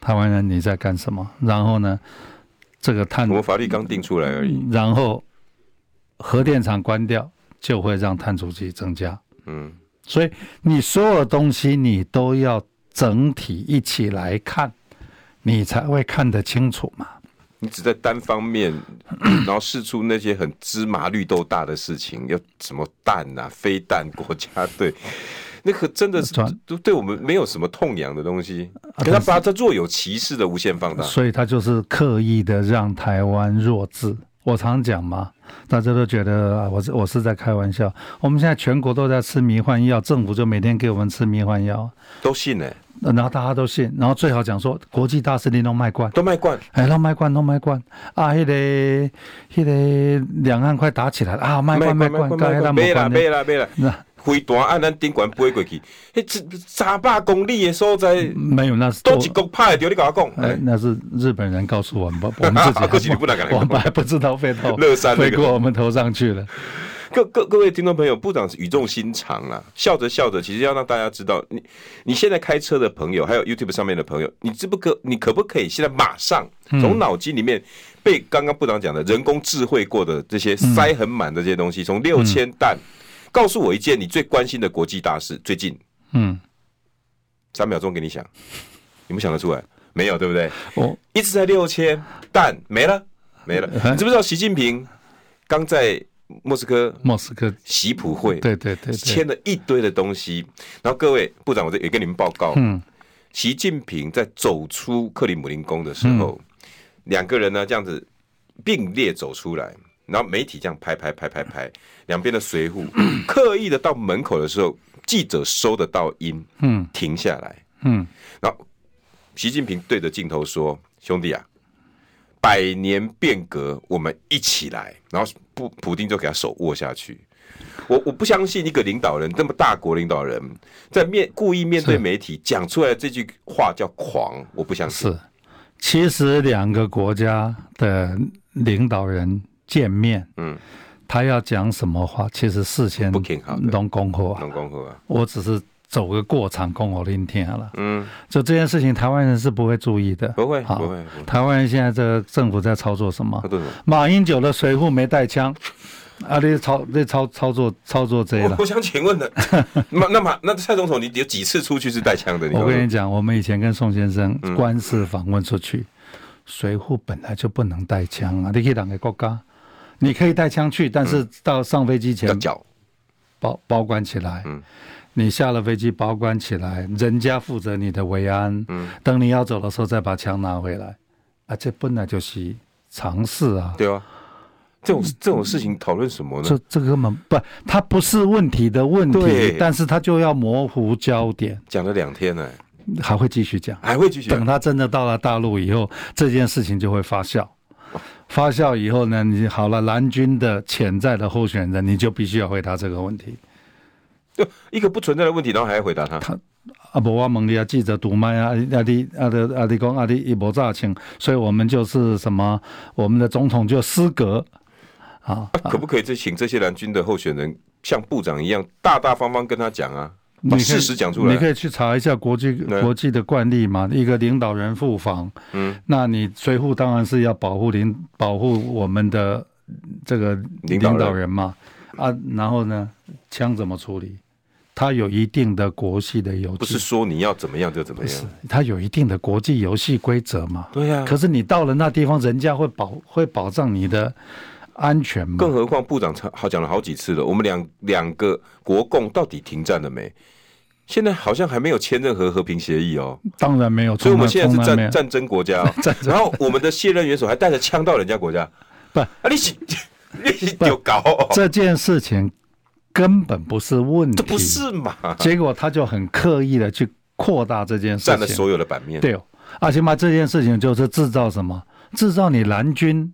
S2: 台湾人你在干什么？然后呢，这个碳，
S1: 我法律刚定出来而已。
S2: 然后核电厂关掉就会让碳足迹增加。嗯，所以你所有东西你都要整体一起来看，你才会看得清楚嘛。
S1: 你只在单方面，然后试出那些很芝麻绿豆大的事情，要什么蛋啊、飞弹、国家队，那个真的是都对我们没有什么痛痒的东西。可他把它若有其事的无限放大，
S2: 所以他就是刻意的让台湾弱智。我常讲嘛，大家都觉得啊我是我是在开玩笑。我们现在全国都在吃迷幻药，政府就每天给我们吃迷幻药，
S1: 都信呢、欸。
S2: 然后大家都信，然后最好讲说国际大事你都卖关，
S1: 都卖关，
S2: 哎，都卖关，都卖关啊！那个那个两岸快打起来了。啊！卖关卖关，刚才他们
S1: 卖了卖了卖了，那。飞弹按咱顶管飞过去，那这三百公里的所在
S2: 没有，那是
S1: 都几个派的，你跟我讲，
S2: 哎，那是日本人告诉我们，我们自己 我们还不知道飞到飞过我们头上去了。
S1: 各各各位听众朋友，部长是语重心长啊，笑着笑着，其实要让大家知道，你你现在开车的朋友，还有 YouTube 上面的朋友，你知不可，你可不可以现在马上从脑筋里面被刚刚部长讲的人工智慧过的这些塞很满的这些东西，从六千弹，告诉我一件你最关心的国际大事，最近，嗯，三秒钟给你想，你们想得出来？没有，对不对？哦，一直在六千弹没了没了，你知不知道习近平刚在？莫斯科，
S2: 莫斯科
S1: 习普会，
S2: 对对对，
S1: 签了一堆的东西。然后各位部长，我这也跟你们报告，嗯，习近平在走出克里姆林宫的时候，两个人呢这样子并列走出来，然后媒体这样拍拍拍拍拍，两边的随扈 刻意的到门口的时候，记者收得到音，嗯，停下来，嗯，然后习近平对着镜头说：“兄弟啊。”百年变革，我们一起来。然后普普丁就给他手握下去。我我不相信一个领导人这么大国领导人，在面故意面对媒体讲出来这句话叫狂，我不相信。
S2: 是，其实两个国家的领导人见面，嗯，他要讲什么话，其实事先不听好，弄功课啊，
S1: 弄功课啊，
S2: 我只是走个过场，供我聆听了。嗯，就这件事情，台湾人是不会注意的，
S1: 不会，不会。
S2: 台湾人现在这个政府在操作什么？马英九的随扈没带枪。啊！你操，你操操作操作这了。
S1: 我想请问的，那那马那蔡总统，你有几次出去是带枪的？
S2: 我跟你讲，我们以前跟宋先生官司访问出去，随扈本来就不能带枪啊！你可以哪个国家？你可以带枪去，但是到上飞机前保保管起来。嗯，你下了飞机保管起来，人家负责你的维安。嗯，等你要走的时候再把枪拿回来。啊，这本来就是常识啊。
S1: 对啊。这种这种事情讨论什么呢？
S2: 这这个根本不，它不是问题的问题，但是它就要模糊焦点。
S1: 讲了两天呢，
S2: 还会继续讲，
S1: 还会继续讲。
S2: 等他真的到了大陆以后，这件事情就会发酵。发酵以后呢，你好了，蓝军的潜在的候选人，你就必须要回答这个问题。
S1: 就 一个不存在的问题，然后还要回答他。他
S2: 啊不，我问你啊，记者堵麦啊，阿弟阿弟阿弟讲阿弟一波炸请，所以我们就是什么，我们的总统就失格。啊，
S1: 可不可以再请这些蓝军的候选人像部长一样大大方方跟他讲啊？把事实讲出来。
S2: 你可以去查一下国际国际的惯例嘛。一个领导人赴访，嗯，那你随扈当然是要保护领保护我们的这个领导人嘛。啊，然后呢，枪怎么处理？他有一定的国际的游戏，
S1: 不是说你要怎么样就怎么样，
S2: 他有一定的国际游戏规则嘛。
S1: 对呀。
S2: 可是你到了那地方，人家会保会保障你的。安全吗？
S1: 更何况部长好讲了好几次了，我们两两个国共到底停战了没？现在好像还没有签任何和平协议哦。
S2: 当然没有，
S1: 所以我们现在是战战争国家，哦，然后我们的卸任元首还带着枪到人家国家，
S2: 不，
S1: 啊，你 你有搞，哦？
S2: 这件事情根本不是问题，
S1: 这不是嘛？
S2: 结果他就很刻意的去扩大这件事情，
S1: 占了所有的版面。
S2: 对哦，而且嘛，这件事情就是制造什么？制造你蓝军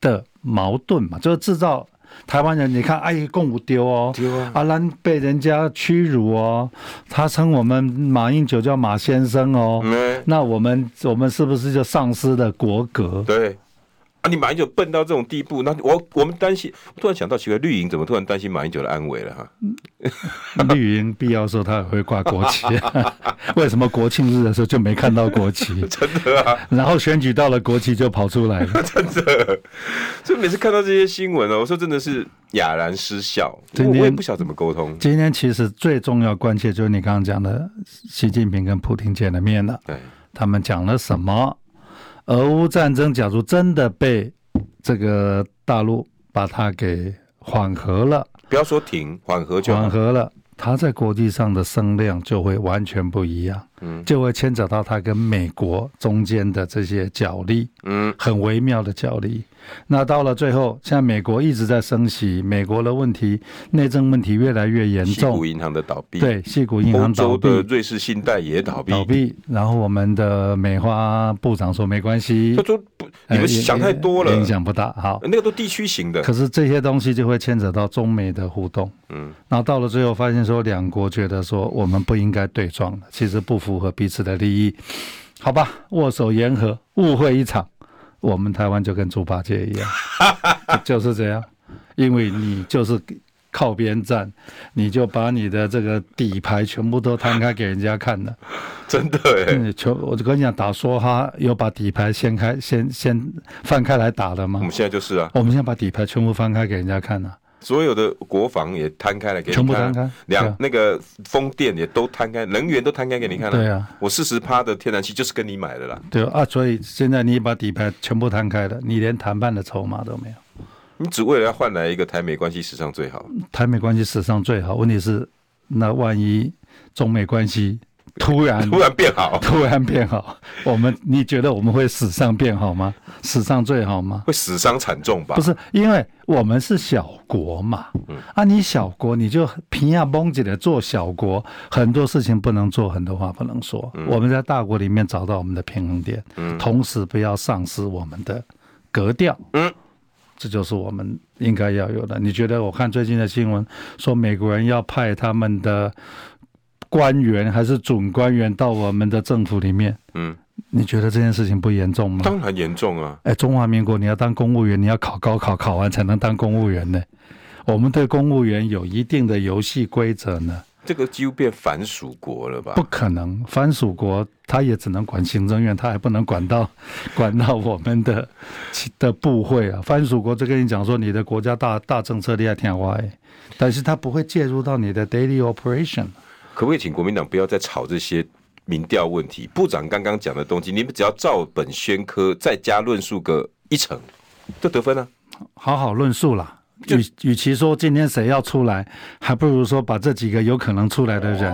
S2: 的。矛盾嘛，就是制造台湾人。你看，哎，共五丢哦，丢阿兰、啊、被人家屈辱哦，他称我们马英九叫马先生哦，嗯、那我们我们是不是就丧失了国格？
S1: 对。啊！你马英九笨到这种地步，那我我们担心。突然想到，奇怪，绿营怎么突然担心马英九的安危了？哈，
S2: 绿营必要时候他也会挂国旗，为什么国庆日的时候就没看到国旗？
S1: 真的啊！
S2: 然后选举到了，国旗就跑出来了，
S1: 真的。所以每次看到这些新闻哦，我说真的是哑然失笑。我我也不晓得怎么沟通。
S2: 今天其实最重要关切就是你刚刚讲的，习近平跟普京见了面了。对，他们讲了什么？俄乌战争，假如真的被这个大陆把它给缓和了，
S1: 不要说停，缓和就
S2: 缓和了，它在国际上的声量就会完全不一样，嗯，就会牵扯到它跟美国中间的这些角力，嗯，很微妙的角力。那到了最后，现在美国一直在升息，美国的问题内政问题越来越严重。
S1: 银行的倒闭，
S2: 对，硅谷银行倒闭，的
S1: 瑞士信贷也倒闭。
S2: 倒闭，然后我们的美花部长说没关系，
S1: 他说不，你们想太多了，
S2: 影响不大。好，
S1: 那个都地区型的。
S2: 可是这些东西就会牵扯到中美的互动。嗯，然后到了最后，发现说两国觉得说我们不应该对撞了，其实不符合彼此的利益。好吧，握手言和，误会一场。我们台湾就跟猪八戒一样，就是这样，因为你就是靠边站，你就把你的这个底牌全部都摊开给人家看了，
S1: 真的哎，
S2: 就我就跟你讲，打梭哈有把底牌掀开，先先翻开来打的吗？
S1: 我们现在就是啊，
S2: 我们现在把底牌全部翻开给人家看了。
S1: 所有的国防也摊开了给你看，
S2: 全部摊开，
S1: 两那个风电也都摊开，能源都摊开给你看了。
S2: 对啊，
S1: 我四十趴的天然气就是跟你买的啦。
S2: 对啊，所以现在你把底牌全部摊开了，你连谈判的筹码都没有。
S1: 你只为了要换来一个台美关系史上最好，
S2: 台美关系史上最好。问题是，那万一中美关系？突然
S1: 突然变好，
S2: 突然变好。我们你觉得我们会史上变好吗？史上最好吗？
S1: 会死伤惨重吧？
S2: 不是，因为我们是小国嘛。嗯、啊，你小国你就平亚绷紧的做小国，很多事情不能做，很多话不能说。嗯、我们在大国里面找到我们的平衡点，嗯、同时不要丧失我们的格调。嗯，这就是我们应该要有的。你觉得？我看最近的新闻说，美国人要派他们的官员还是准官员到我们的政府里面。嗯，你觉得这件事情不严重吗？
S1: 当然严重啊！
S2: 哎，中华民国你要当公务员，你要考高考，考完才能当公务员呢。我们对公务员有一定的游戏规则呢。
S1: 这个几乎变反属国了吧？
S2: 不可能，藩属国他也只能管行政院，他还不能管到 管到我们的 的部会啊。藩属国就跟你讲说，你的国家大大政策你要听话，但是他不会介入到你的 daily operation。
S1: 可不可以请国民党不要再吵这些民调问题？部长刚刚讲的东西，你们只要照本宣科，再加论述个一成，就得分了。
S2: 好好论述了。与与其说今天谁要出来，还不如说把这几个有可能出来的人。